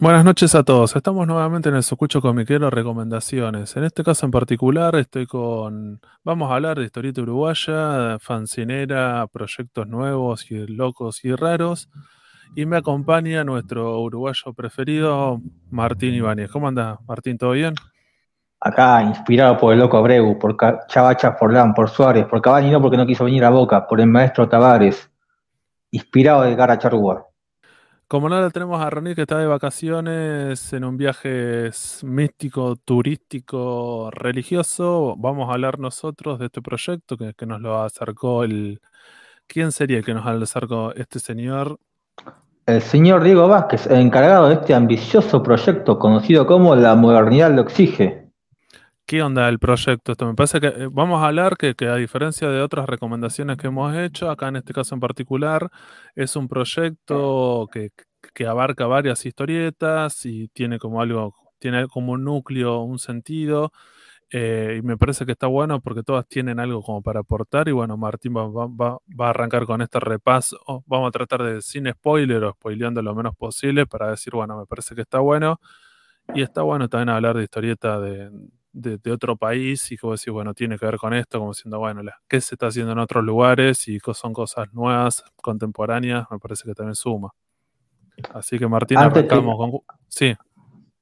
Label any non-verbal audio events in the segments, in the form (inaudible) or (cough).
Buenas noches a todos. Estamos nuevamente en el Socucho Comiquero Recomendaciones. En este caso en particular estoy con... Vamos a hablar de historieta uruguaya, fancinera, proyectos nuevos y locos y raros. Y me acompaña nuestro uruguayo preferido, Martín Ibáñez. ¿Cómo anda, Martín? ¿Todo bien? Acá, inspirado por el loco Abreu, por Chavacha Forlán, por Suárez, por Cavani no porque no quiso venir a Boca, por el maestro Tavares. Inspirado de Gara Charrúa. Como no la tenemos a Ronnie que está de vacaciones en un viaje místico, turístico, religioso, vamos a hablar nosotros de este proyecto que, nos lo acercó el... ¿Quién sería el que nos acercó este señor? El señor Diego Vázquez, encargado de este ambicioso proyecto conocido como La Modernidad lo exige. ¿Qué onda el proyecto? Esto me parece que eh, vamos a hablar que, a diferencia de otras recomendaciones que hemos hecho, acá en este caso en particular, es un proyecto que, abarca varias historietas y tiene como algo, tiene como un núcleo, un sentido. Eh, y me parece que está bueno porque todas tienen algo como para aportar. Y bueno, Martín va, va, a arrancar con este repaso. Vamos a tratar de sin spoiler o spoileando lo menos posible para decir, bueno, me parece que está bueno. Y está bueno también hablar de historieta de, de, otro país y como decir, bueno, tiene que ver con esto, como diciendo, bueno, ¿qué se está haciendo en otros lugares y son cosas nuevas, contemporáneas? Me parece que también suma. Así que Martín, arrancamos con... Sí.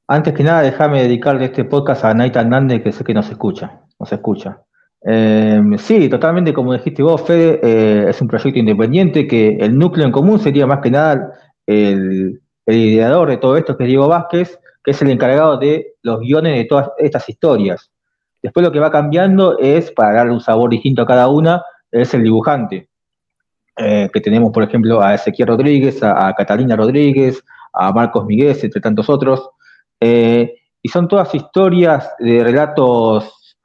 Antes que nada, déjame dedicarle este podcast a Naita Hernández, que sé que nos escucha, nos escucha. Eh, sí, totalmente como dijiste vos, Fede, eh, es un proyecto independiente que el núcleo en común sería más que nada el, el ideador de todo esto, que es Diego Vázquez, que es el encargado de los guiones de todas estas historias. Después lo que va cambiando es, para darle un sabor distinto a cada una, es el dibujante. Eh, que tenemos, por ejemplo, a Ezequiel Rodríguez, a, Catalina Rodríguez, a Marcos Miguel, entre tantos otros. Eh, y son todas historias de relatos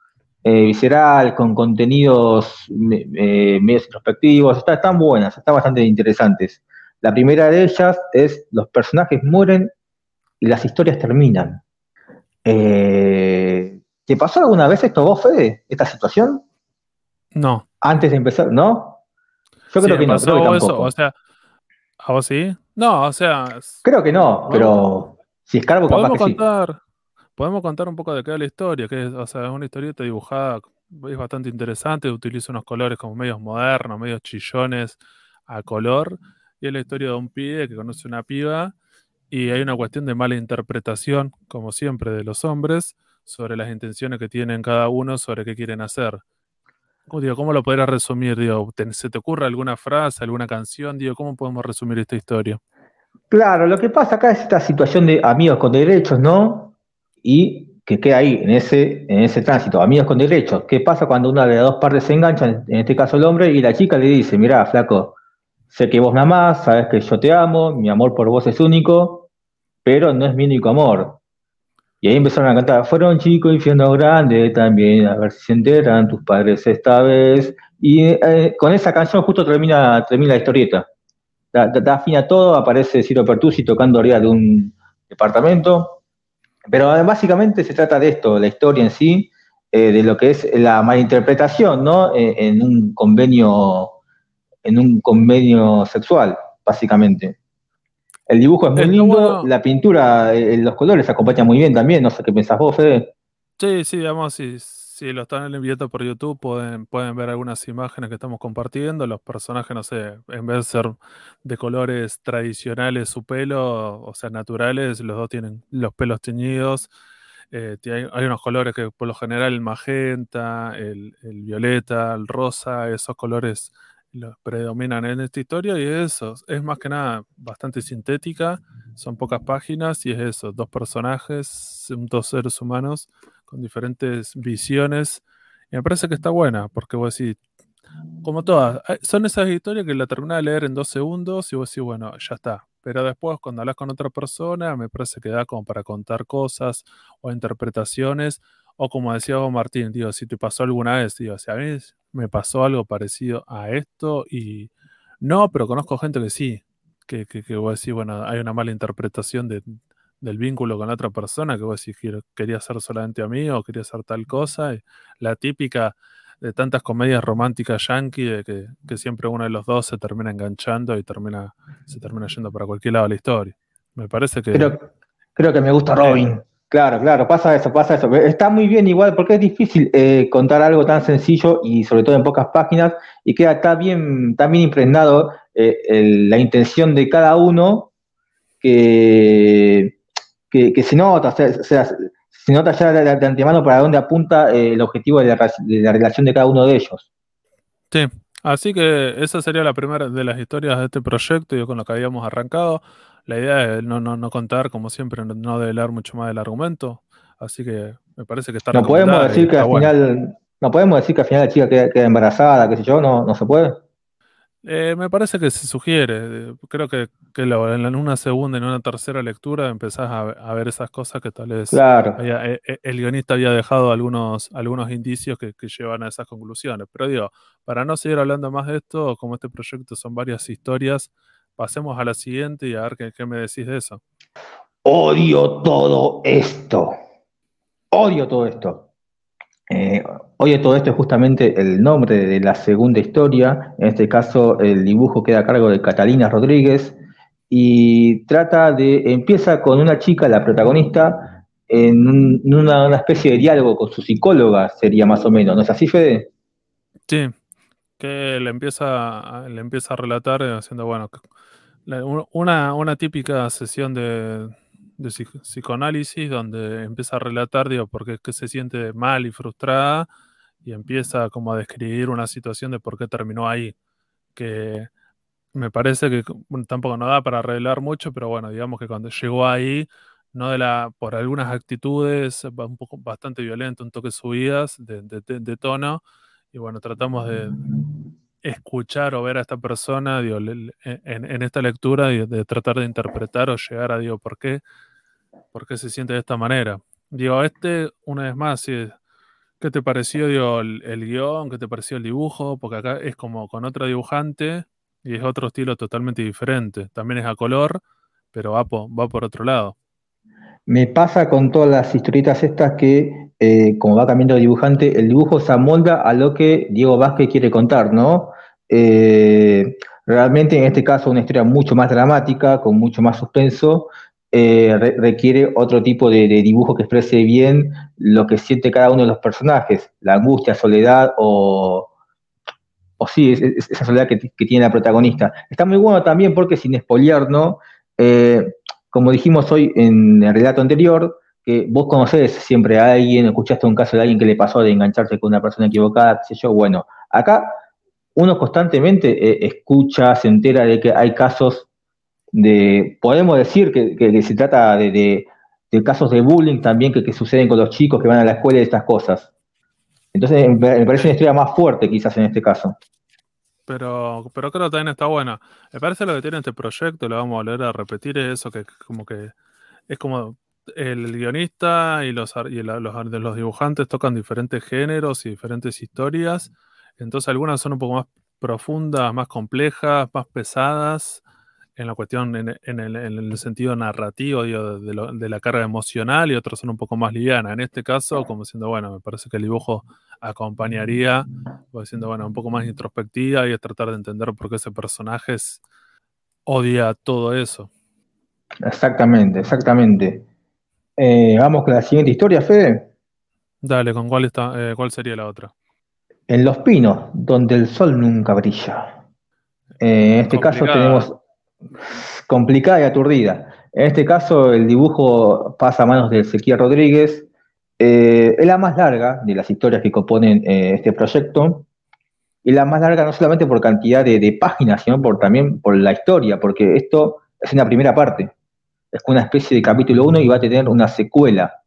eh, visceral, con contenidos medios introspectivos. están buenas, están bastante interesantes. La primera de ellas es los personajes mueren y las historias terminan. Eh, ¿Te pasó alguna vez esto vos, Fede, esta situación? No. Antes de empezar, ¿no? Yo creo que no, creo que o sea, ¿a vos sí? No, o sea... Creo que no, pero si es cargo, podemos contar, Podemos contar un poco de qué es la historia, que es, o sea, es una historieta dibujada, es bastante interesante, utiliza unos colores como medios modernos, medios chillones a color, y es la historia de un pibe que conoce una piba y hay una cuestión de mala interpretación, como siempre, de los hombres sobre las intenciones que tienen cada uno sobre qué quieren hacer. ¿Cómo lo podrías resumir? ¿Se te ocurre alguna frase, alguna canción? Digo, ¿Cómo podemos resumir esta historia? Claro, lo que pasa acá es esta situación de amigos con derechos, ¿no? Y que queda ahí, en ese, en ese tránsito, amigos con derechos. ¿Qué pasa cuando una de las dos partes se engancha, en este caso el hombre, y la chica le dice, mira, flaco, sé que vos me amás, sabes que yo te amo, mi amor por vos es único, pero no es mi único amor. Y ahí empezaron a cantar, fueron chicos infierno grande también, a ver si se enteran tus padres esta vez. Y eh, con esa canción justo termina, termina la historieta. Da, da, fin a todo, aparece Ciro Pertusi tocando arriba de un departamento. Pero eh, básicamente se trata de esto, la historia en sí, eh, de lo que es la malinterpretación, ¿no? en un convenio, en un convenio sexual, básicamente. El dibujo es muy lindo, la pintura, eh, los colores acompañan muy bien también, no sé qué pensás vos, Fede. Sí, sí, digamos, si, si lo están enviando por YouTube pueden, pueden ver algunas imágenes que estamos compartiendo, los personajes, no sé, en vez de ser de colores tradicionales su pelo, o sea, naturales, los dos tienen los pelos teñidos, eh, hay, unos colores que por lo general el magenta, el, el violeta, el rosa, esos colores predominan en esta historia y es eso, es más que nada bastante sintética, son pocas páginas y es eso, dos personajes, dos seres humanos con diferentes visiones y me parece que está buena porque vos decís, como todas, son esas historias que la terminás de leer en dos segundos y vos decís, bueno, ya está. Pero después cuando hablas con otra persona me parece que da como para contar cosas o interpretaciones o como decía vos Martín, digo, si te pasó alguna vez, digo, si a mí me pasó algo parecido a esto y no, pero conozco gente que sí, que, que, que vos decís, bueno, hay una mala interpretación de, del vínculo con la otra persona, que vos decís, quería ser solamente amigo, o quería ser tal cosa, la típica de tantas comedias románticas yankee, de que, que, siempre uno de los dos se termina enganchando y termina, se termina yendo para cualquier lado de la historia. Me parece que... Creo que me gusta Robin. Claro, claro, pasa eso, pasa eso. Está muy bien igual porque es difícil eh, contar algo tan sencillo y sobre todo en pocas páginas y queda tan bien, tan impregnado eh, la intención de cada uno que, se nota, o sea, se nota ya de, antemano para dónde apunta eh, el objetivo de la, relación de cada uno de ellos. Sí, así que esa sería la primera de las historias de este proyecto, yo con lo que habíamos arrancado. La idea es no, no, no contar, como siempre, no, develar mucho más del argumento. Así que me parece que está No podemos decir que al final, no podemos decir que al final la chica queda, embarazada, qué sé yo, no, no se puede. Eh, me parece que se sugiere. Creo que, en una segunda y en una tercera lectura empezás a, ver esas cosas que tal vez eh, eh, el guionista había dejado algunos, algunos indicios que, que, llevan a esas conclusiones. Pero digo, para no seguir hablando más de esto, como este proyecto son varias historias, pasemos a la siguiente y a ver qué, me decís de eso. Odio todo esto. Odio todo esto. Eh, odio todo esto es justamente el nombre de la segunda historia. En este caso, el dibujo queda a cargo de Catalina Rodríguez y trata de. Empieza con una chica, la protagonista, en una, una, especie de diálogo con su psicóloga, sería más o menos. ¿No es así, Fede? Sí, que le empieza, le empieza a relatar eh, haciendo, bueno, una, una típica sesión de, psicoanálisis donde empieza a relatar, digo, porque es se siente mal y frustrada y empieza como a describir una situación de por qué terminó ahí, que me parece que tampoco no da para revelar mucho, pero bueno, digamos que cuando llegó ahí, no de la, por algunas actitudes un poco bastante violento, un toque subidas de, de tono, y bueno, tratamos de escuchar o ver a esta persona digo, en, esta lectura y de tratar de interpretar o llegar a, digo, ¿por qué, por qué se siente de esta manera? Digo, este, una vez más, ¿qué te pareció digo, el, guion? ¿Qué te pareció el dibujo? Porque acá es como con otro dibujante y es otro estilo totalmente diferente. También es a color, pero va va por otro lado. Me pasa con todas las historietas estas que, eh, como va cambiando el dibujante, el dibujo se amolda a lo que Diego Vázquez quiere contar, ¿no? Eh, realmente en este caso una historia mucho más dramática, con mucho más suspenso, eh, requiere otro tipo de, dibujo que exprese bien lo que siente cada uno de los personajes, la angustia, soledad o, sí, esa soledad que, tiene la protagonista. Está muy bueno también porque sin espoliar, ¿no? como dijimos hoy en el relato anterior, que vos conocés siempre a alguien, escuchaste un caso de alguien que le pasó de engancharse con una persona equivocada, qué sé yo, bueno, acá uno constantemente eh, escucha, se entera de que hay casos de, podemos decir que, se trata de, casos de bullying también que, suceden con los chicos que van a la escuela y estas cosas. Entonces me parece una historia más fuerte quizás en este caso pero, pero creo que también está buena. Me parece lo que tiene este proyecto, lo vamos a volver a repetir, es eso que como que es como el guionista y los, y los, los dibujantes tocan diferentes géneros y diferentes historias. Entonces algunas son un poco más profundas, más complejas, más pesadas en la cuestión, en, el, sentido narrativo de, la carga emocional y otras son un poco más livianas. En este caso, como diciendo, bueno, me parece que el dibujo acompañaría, diciendo, bueno, un poco más introspectiva y es tratar de entender por qué ese personaje odia todo eso. Exactamente, exactamente. Eh, vamos con la siguiente historia, Fede. Dale, ¿con cuál, está, eh, cuál sería la otra? En Los Pinos, donde el sol nunca brilla. Eh, en este caso tenemos complicada y aturdida. En este caso, el dibujo pasa a manos de Ezequiel Rodríguez. Es la más larga de las historias que componen este proyecto. Y la más larga no solamente por cantidad de, páginas, sino por, también por la historia, porque esto es una primera parte. Es una especie de capítulo 1 y va a tener una secuela.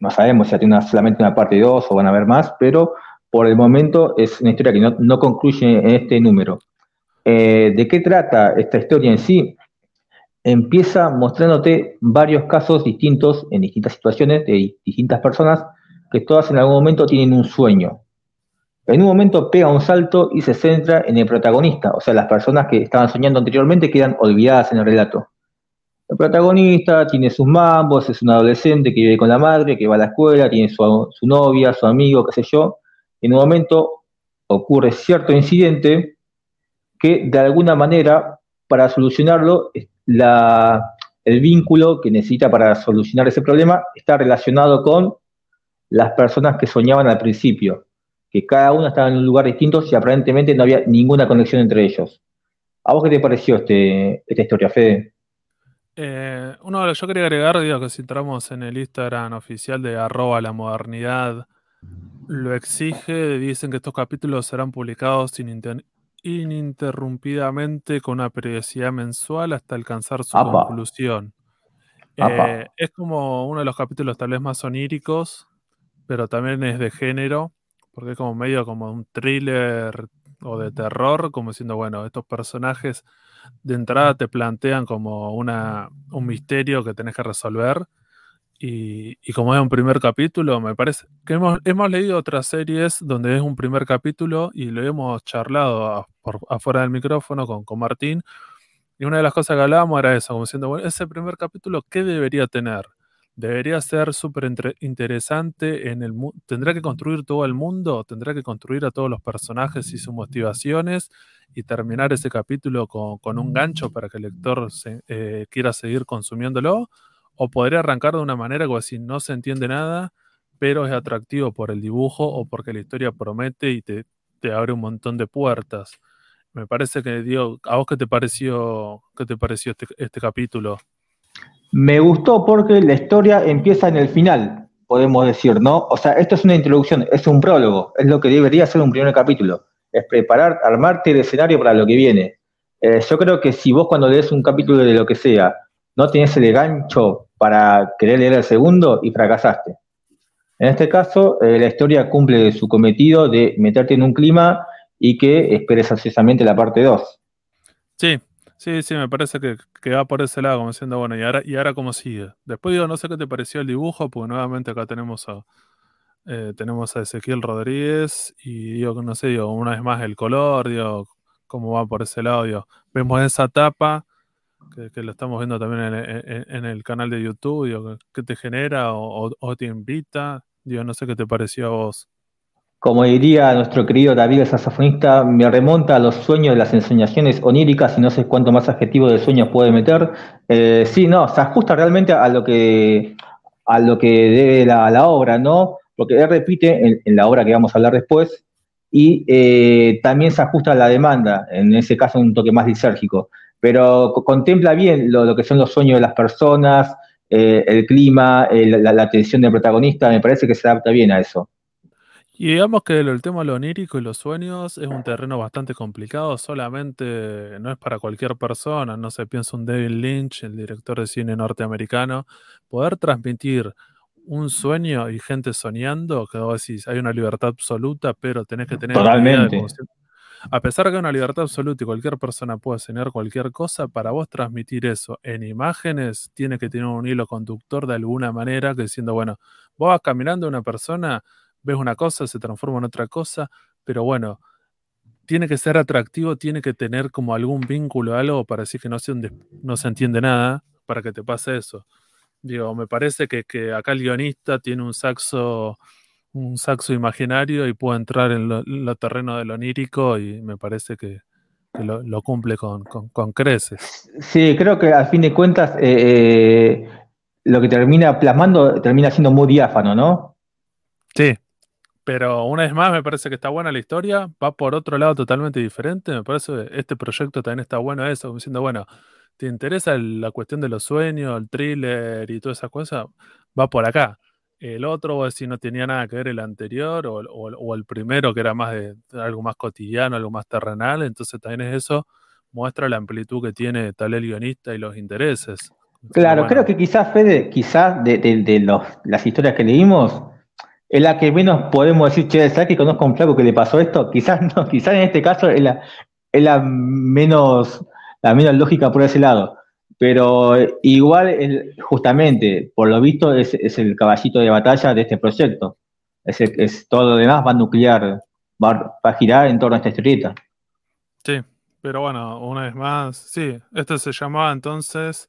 No sabemos si tiene solamente una parte 2 o van a haber más, pero por el momento es una historia que no, no concluye en este número. Eh, ¿De qué trata esta historia en sí? Empieza mostrándote varios casos distintos en distintas situaciones de distintas personas que todas en algún momento tienen un sueño. En un momento pega un salto y se centra en el protagonista, o sea, las personas que estaban soñando anteriormente quedan olvidadas en el relato. El protagonista tiene sus mambos, es un adolescente que vive con la madre, que va a la escuela, tiene su, su novia, su amigo, qué sé yo. En un momento ocurre cierto incidente que de alguna manera, para solucionarlo, el el vínculo que necesita para solucionar ese problema está relacionado con las personas que soñaban al principio, que cada uno estaba en un lugar distinto y aparentemente no había ninguna conexión entre ellos. ¿A vos qué te pareció este, esta historia, Fede? Eh, uno, yo quería agregar, digo, que si entramos en el Instagram oficial de arroba la modernidad, lo exige, dicen que estos capítulos serán publicados ininterrumpidamente con una periodicidad mensual hasta alcanzar su conclusión. Eh, es como uno de los capítulos tal vez más oníricos, pero también es de género, porque es como medio como un thriller o de terror, como diciendo, bueno, estos personajes de entrada te plantean como una, un misterio que tenés que resolver. Y, como es un primer capítulo, me parece que hemos, leído otras series donde es un primer capítulo y lo hemos charlado afuera del micrófono con, con Martín. Y una de las cosas que hablábamos era eso, como diciendo, bueno, ese primer capítulo, ¿qué debería tener? Debería ser súper interesante en el tendrá que construir todo el mundo, tendrá que construir a todos los personajes y sus motivaciones y terminar ese capítulo con, un gancho para que el lector eh, quiera seguir consumiéndolo, o podría arrancar de una manera como si no se entiende nada, pero es atractivo por el dibujo o porque la historia promete y te, abre un montón de puertas. Me parece que, digo, ¿a vos qué te pareció, qué te pareció este, este capítulo? Me gustó porque la historia empieza en el final, podemos decir, ¿no? O sea, esto es una introducción, es un prólogo, es lo que debería ser un primer capítulo, es preparar, armarte el escenario para lo que viene. Eh, yo creo que si vos cuando lees un capítulo de lo que sea, no tenés el gancho para querer leer el segundo y fracasaste. En este caso, eh, la historia cumple su cometido de meterte en un clima y que esperes ansiosamente la parte 2. Sí, Sí, sí, me parece que, va por ese lado, como diciendo, bueno, ¿y ahora, ¿y ahora cómo sigue? Después digo, no sé qué te pareció el dibujo, porque nuevamente acá tenemos a, eh, tenemos a Ezequiel Rodríguez y digo, no sé, digo, una vez más el color, digo, cómo va por ese lado, digo, vemos esa tapa, que, lo estamos viendo también en, el canal de YouTube, digo, ¿qué te genera o, o te invita? Digo, no sé qué te pareció a vos. Como diría nuestro querido David el saxofonista, me remonta a los sueños de las ensoñaciones oníricas y no sé cuánto más adjetivo de sueños puede meter. Eh, sí, no, se ajusta realmente a lo que, a lo que debe la, obra, ¿no? Porque él repite en, la obra que vamos a hablar después y eh, también se ajusta a la demanda, en ese caso un toque más disérgico, pero contempla bien lo, que son los sueños de las personas, eh, el clima, la, la atención del protagonista, me parece que se adapta bien a eso. Y digamos que el, tema de lo onírico y los sueños es un terreno bastante complicado, solamente no es para cualquier persona, no se piensa un David Lynch, el director de cine norteamericano, poder transmitir un sueño y gente soñando, que vos decís, hay una libertad absoluta, pero tenés que tener... Totalmente. a pesar de que hay una libertad absoluta y cualquier persona puede soñar cualquier cosa, para vos transmitir eso en imágenes tiene que tener un hilo conductor de alguna manera, que diciendo, bueno, vos vas caminando una persona ves una cosa, se transforma en otra cosa, pero bueno, tiene que ser atractivo, tiene que tener como algún vínculo, algo para decir que no se, no se entiende nada, para que te pase eso. Digo, me parece que, acá el guionista tiene un saxo, un saxo imaginario y puede entrar en lo, terreno de lo onírico y me parece que, lo, cumple con, creces. Sí, creo que al fin de cuentas eh, eh, lo que termina plasmando termina siendo muy diáfano, ¿no? Sí, pero una vez más, me parece que está buena la historia, va por otro lado totalmente diferente. Me parece que este proyecto también está bueno eso, diciendo, bueno, ¿te interesa la cuestión de los sueños, el thriller y todas esas cosas? Va por acá. El otro, si no tenía nada que ver el anterior, o, el primero, que era más de, algo más cotidiano, algo más terrenal, entonces también es eso, muestra la amplitud que tiene tal el guionista y los intereses. Claro, creo que quizás, Fede, quizás de, de los, las historias que leímos, es la que menos podemos decir, che, ¿sabes que conozco a un flaco que le pasó esto? (laughs) Quizás no, quizás en este caso es la, es la menos, la menos lógica por ese lado. Pero igual, justamente, por lo visto, es, el caballito de batalla de este proyecto. Es, es todo lo demás va a nuclear, va, a girar en torno a esta historieta. Sí, pero bueno, una vez más, sí, esto se llamaba entonces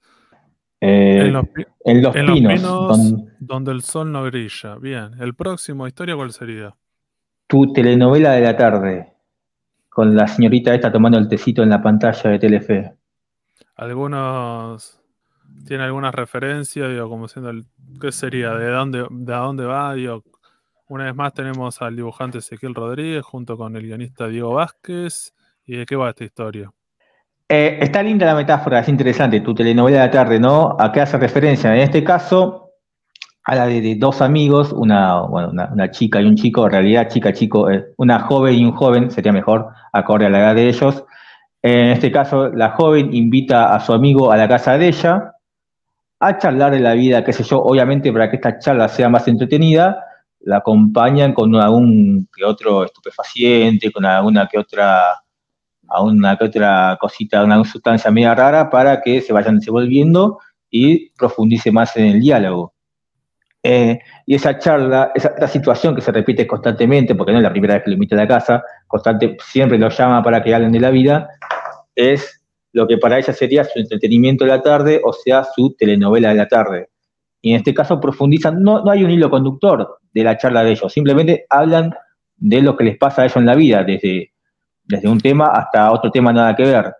eh, en, los, pinos, donde... el sol no brilla. Bien. ¿El próximo historia cuál sería? Tu telenovela de la tarde. Con la señorita esta tomando el tecito en la pantalla de Telefe. Algunos tiene algunas referencias, digo, como siendo el, ¿qué sería? ¿De dónde, de dónde va? Digo, una vez más tenemos al dibujante Ezequiel Rodríguez junto con el guionista Diego Vázquez. ¿Y de qué va esta historia? Eh, está linda la metáfora, es interesante, tu telenovela de la tarde, ¿no? ¿A qué hace referencia? En este caso, a la de, dos amigos, una, una, chica y un chico, en realidad chica, chico, eh, una joven y un joven, sería mejor, acorde a la edad de ellos. En este caso, la joven invita a su amigo a la casa de ella a charlar de la vida, qué sé yo, obviamente para que esta charla sea más entretenida, la acompañan con algún que otro estupefaciente, con alguna que otra, a una que otra cosita, una sustancia media rara para que se vayan desenvolviendo y profundice más en el diálogo. Eh, y esa charla, esa, situación que se repite constantemente, porque no es la primera vez que lo invita a la casa, constante, siempre lo llama para que hablen de la vida, es lo que para ella sería su entretenimiento de la tarde, o sea, su telenovela de la tarde. Y en este caso profundizan, no, no hay un hilo conductor de la charla de ellos, simplemente hablan de lo que les pasa a ellos en la vida, desde, desde un tema hasta otro tema nada que ver.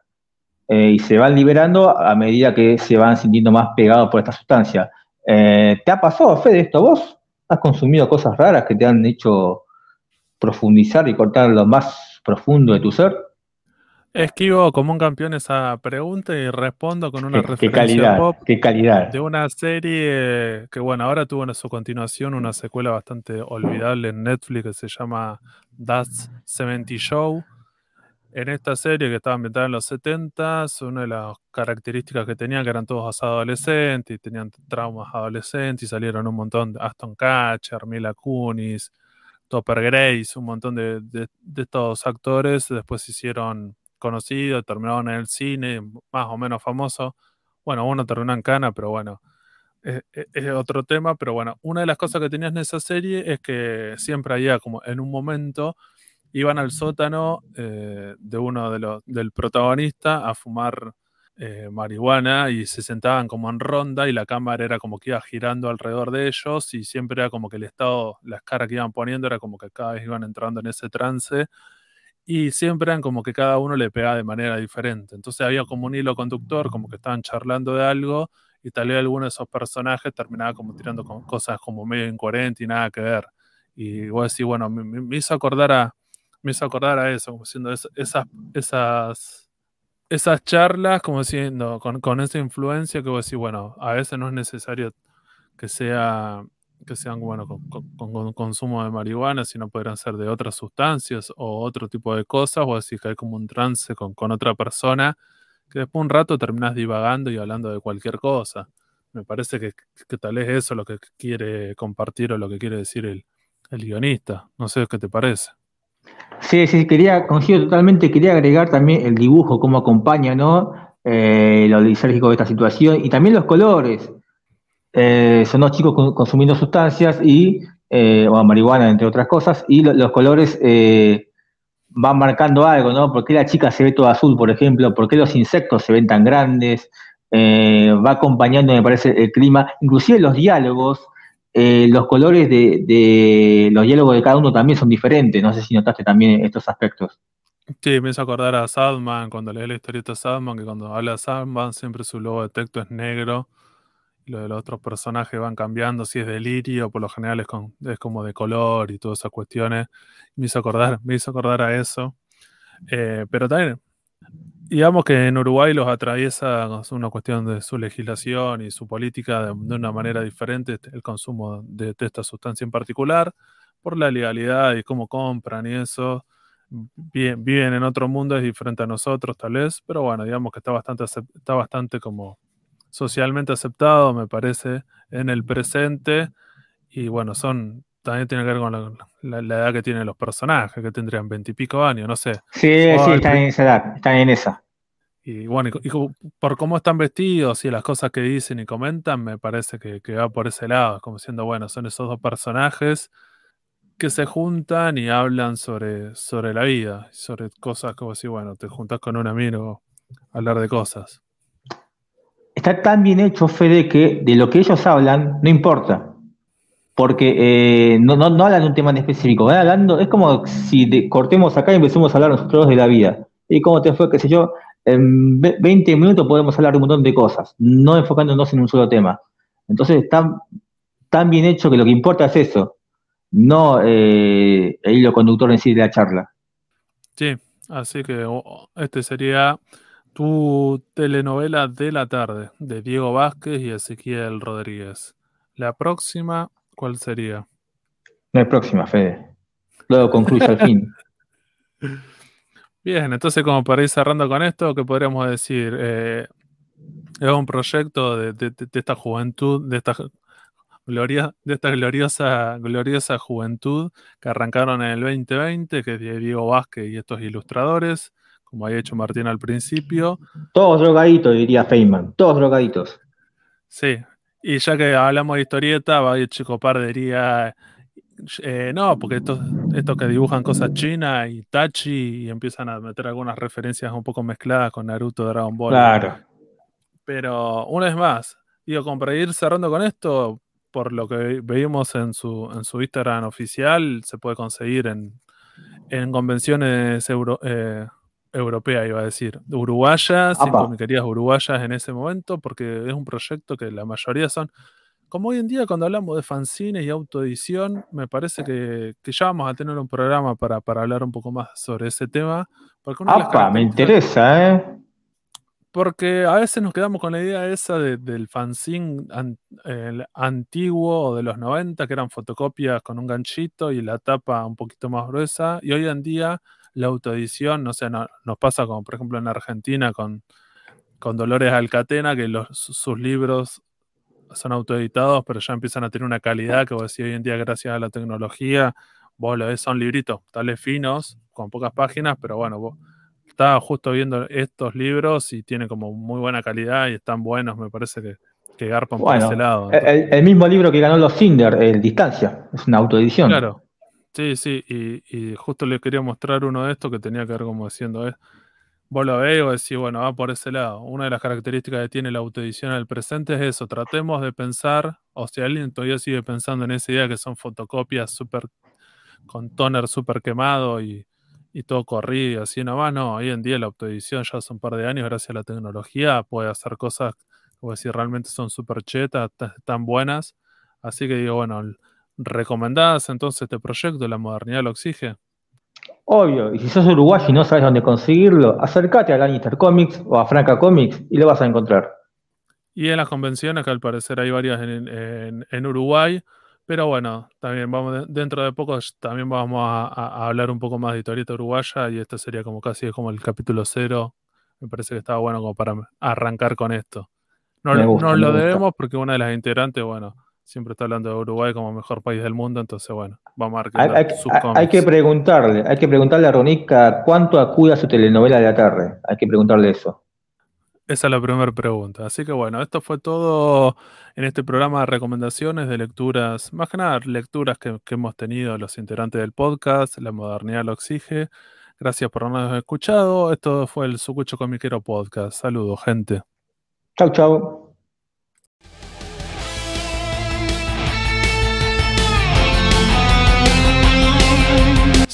Eh, y se van liberando a medida que se van sintiendo más pegados por esta sustancia. Eh, ¿Te ha pasado, Fede, esto vos? ¿Has consumido cosas raras que te han hecho profundizar y cortar lo más profundo de tu ser? Esquivo como un campeón esa pregunta y respondo con una referencia calidad, pop qué calidad. de una serie que, bueno, ahora tuvo en su continuación una secuela bastante olvidable en Netflix que se llama That's 70 Show. En esta serie que estaba ambientada en los 70, una de las características que tenían que eran todos adolescentes y tenían traumas adolescentes y salieron un montón de Aston Catcher, Mila Kunis, Topper Grace, un montón de, de, estos actores después se hicieron conocido, terminaron en el cine, más o menos famoso. Bueno, uno terminó en Cana, pero bueno, es, otro tema. Pero bueno, una de las cosas que tenías en esa serie es que siempre había como en un momento iban al sótano eh, de uno de los del protagonista a fumar eh, marihuana y se sentaban como en ronda y la cámara era como que iba girando alrededor de ellos y siempre era como que el estado, las caras que iban poniendo era como que cada vez iban entrando en ese trance y siempre eran como que cada uno le pegaba de manera diferente. Entonces había como un hilo conductor, como que estaban charlando de algo y tal vez alguno de esos personajes terminaba como tirando cosas como medio incoherentes y nada que ver. Y vos decís, bueno, me, hizo acordar a me hizo acordar a eso, como diciendo esas, esas, esas charlas, como diciendo, con, con esa influencia que vos decís, bueno, a veces no es necesario que sea que sean bueno, con, consumo de marihuana, sino podrían ser de otras sustancias o otro tipo de cosas, o así que hay como un trance con, otra persona, que después un rato terminas divagando y hablando de cualquier cosa. Me parece que, tal vez eso es lo que quiere compartir o lo que quiere decir el, guionista. No sé qué te parece. Sí, sí, quería, coincido totalmente, quería agregar también el dibujo, cómo acompaña, ¿no? Eh, lo lisérgico de esta situación y también los colores. Eh, son dos chicos consumiendo sustancias y, eh, o marihuana, entre otras cosas, y los colores eh, van marcando algo, ¿no? ¿Por qué la chica se ve toda azul, por ejemplo? ¿Por qué los insectos se ven tan grandes? va acompañando, me parece, el clima, inclusive los diálogos, los colores de, los diálogos de cada uno también son diferentes. No sé si notaste también estos aspectos. Sí, me hizo acordar a Sadman, cuando leí la historieta Sadman, que cuando habla Sadman siempre su logo de texto es negro lo de los otros personajes van cambiando, si es delirio, por lo general es, es como de color y todas esas cuestiones. Me hizo acordar, me hizo acordar a eso. Eh, pero también, digamos que en Uruguay los atraviesa una cuestión de su legislación y su política de, una manera diferente, este, el consumo de, esta sustancia en particular, por la legalidad y cómo compran y eso. Bien, viven en otro mundo, es diferente a nosotros tal vez, pero bueno, digamos que está bastante, está bastante como socialmente aceptado, me parece, en el presente. Y bueno, son también tiene que ver con la, edad que tienen los personajes, que tendrían veintipico años, no sé. Sí, sí, están en esa edad, están en esa. Y bueno, y, por cómo están vestidos y las cosas que dicen y comentan, me parece que, va por ese lado, como siendo, bueno, son esos dos personajes que se juntan y hablan sobre, sobre la vida, sobre cosas como si, bueno, te juntas con un amigo a hablar de cosas está tan bien hecho, Fede, que de lo que ellos hablan no importa. Porque eh, no, no, hablan de un tema en específico, van hablando, es como si cortemos acá y empecemos a hablar nosotros de la vida. Y cómo te fue, qué sé yo. en 20 minutos podemos hablar de un montón de cosas, no enfocándonos en un solo tema. Entonces, está tan bien hecho que lo que importa es eso, no eh, el hilo conductor en sí de la charla. Sí, así que este sería tu telenovela de la tarde, de Diego Vázquez y Ezequiel Rodríguez. La próxima, ¿cuál sería? No hay próxima, Fede. Luego concluye al fin. (laughs) Bien, entonces como para ir cerrando con esto, ¿qué podríamos decir? Eh, es un proyecto de, esta juventud, de esta gloria, de esta gloriosa, gloriosa juventud que arrancaron en el 2020, que es Diego Vázquez y estos ilustradores, como había hecho Martín al principio. Todos drogaditos, diría Feynman, todos drogaditos. Sí, y ya que hablamos de historieta, va Chico Par diría eh, no, porque estos, estos que dibujan cosas chinas y Tachi y empiezan a meter algunas referencias un poco mezcladas con Naruto, Dragon Ball. Claro. Pero una vez más, digo, como para ir cerrando con esto, por lo que veíamos en su, en su Instagram oficial, se puede conseguir en, en convenciones euro, eh, europeas, iba a decir, uruguayas, sin comiquerías uruguayas en ese momento, porque es un proyecto que la mayoría son como hoy en día cuando hablamos de fanzines y autoedición, me parece que, ya vamos a tener un programa para, hablar un poco más sobre ese tema. Porque me interesa, ¿eh? Porque a veces nos quedamos con la idea esa del fanzine antiguo o de los 90, que eran fotocopias con un ganchito y la tapa un poquito más gruesa. Y hoy en día la autoedición, no sé, nos pasa como por ejemplo en Argentina con, con Dolores Alcatena, que los, sus libros son autoeditados, pero ya empiezan a tener una calidad que vos decís hoy en día, gracias a la tecnología, vos lo ves, son libritos, tales finos, con pocas páginas, pero bueno, vos estaba justo viendo estos libros y tienen como muy buena calidad y están buenos, me parece que, que garpan por ese lado. El, mismo libro que ganó los Cinder, el Distancia, es una autoedición. Claro, sí, sí, y, y justo les quería mostrar uno de estos que tenía que ver como diciendo, es vos lo veis o decís, bueno, va por ese lado. Una de las características que tiene la autoedición el presente es eso. Tratemos de pensar, o si alguien todavía sigue pensando en esa idea que son fotocopias súper con toner súper quemado y, todo corrido, así nomás. No, hoy en día la autoedición ya hace un par de años, gracias a la tecnología, puede hacer cosas, como decir, realmente son súper chetas, tan buenas. Así que digo, bueno, ¿recomendás entonces este proyecto? ¿La modernidad lo exige? Obvio, y si sos uruguayo y no sabes dónde conseguirlo, acércate a Lannister Comics o a Franca Comics y lo vas a encontrar. Y en las convenciones, que al parecer hay varias en, Uruguay, pero bueno, también vamos dentro de poco también vamos a, hablar un poco más de historieta uruguaya y esto sería como casi como el capítulo cero. Me parece que estaba bueno como para arrancar con esto. No, no lo debemos porque una de las integrantes, bueno, siempre está hablando de Uruguay como mejor país del mundo, entonces bueno, vamos a ver hay, hay, que preguntarle, hay que preguntarle a Ronica cuánto acude a su telenovela de la tarde. Hay que preguntarle eso. Esa es la primera pregunta. Así que bueno, esto fue todo en este programa de recomendaciones de lecturas, más que nada lecturas que, que hemos tenido los integrantes del podcast, La Modernidad lo exige. Gracias por habernos escuchado. Esto fue el Sucucho Comiquero Podcast. Saludos, gente. Chau, chau.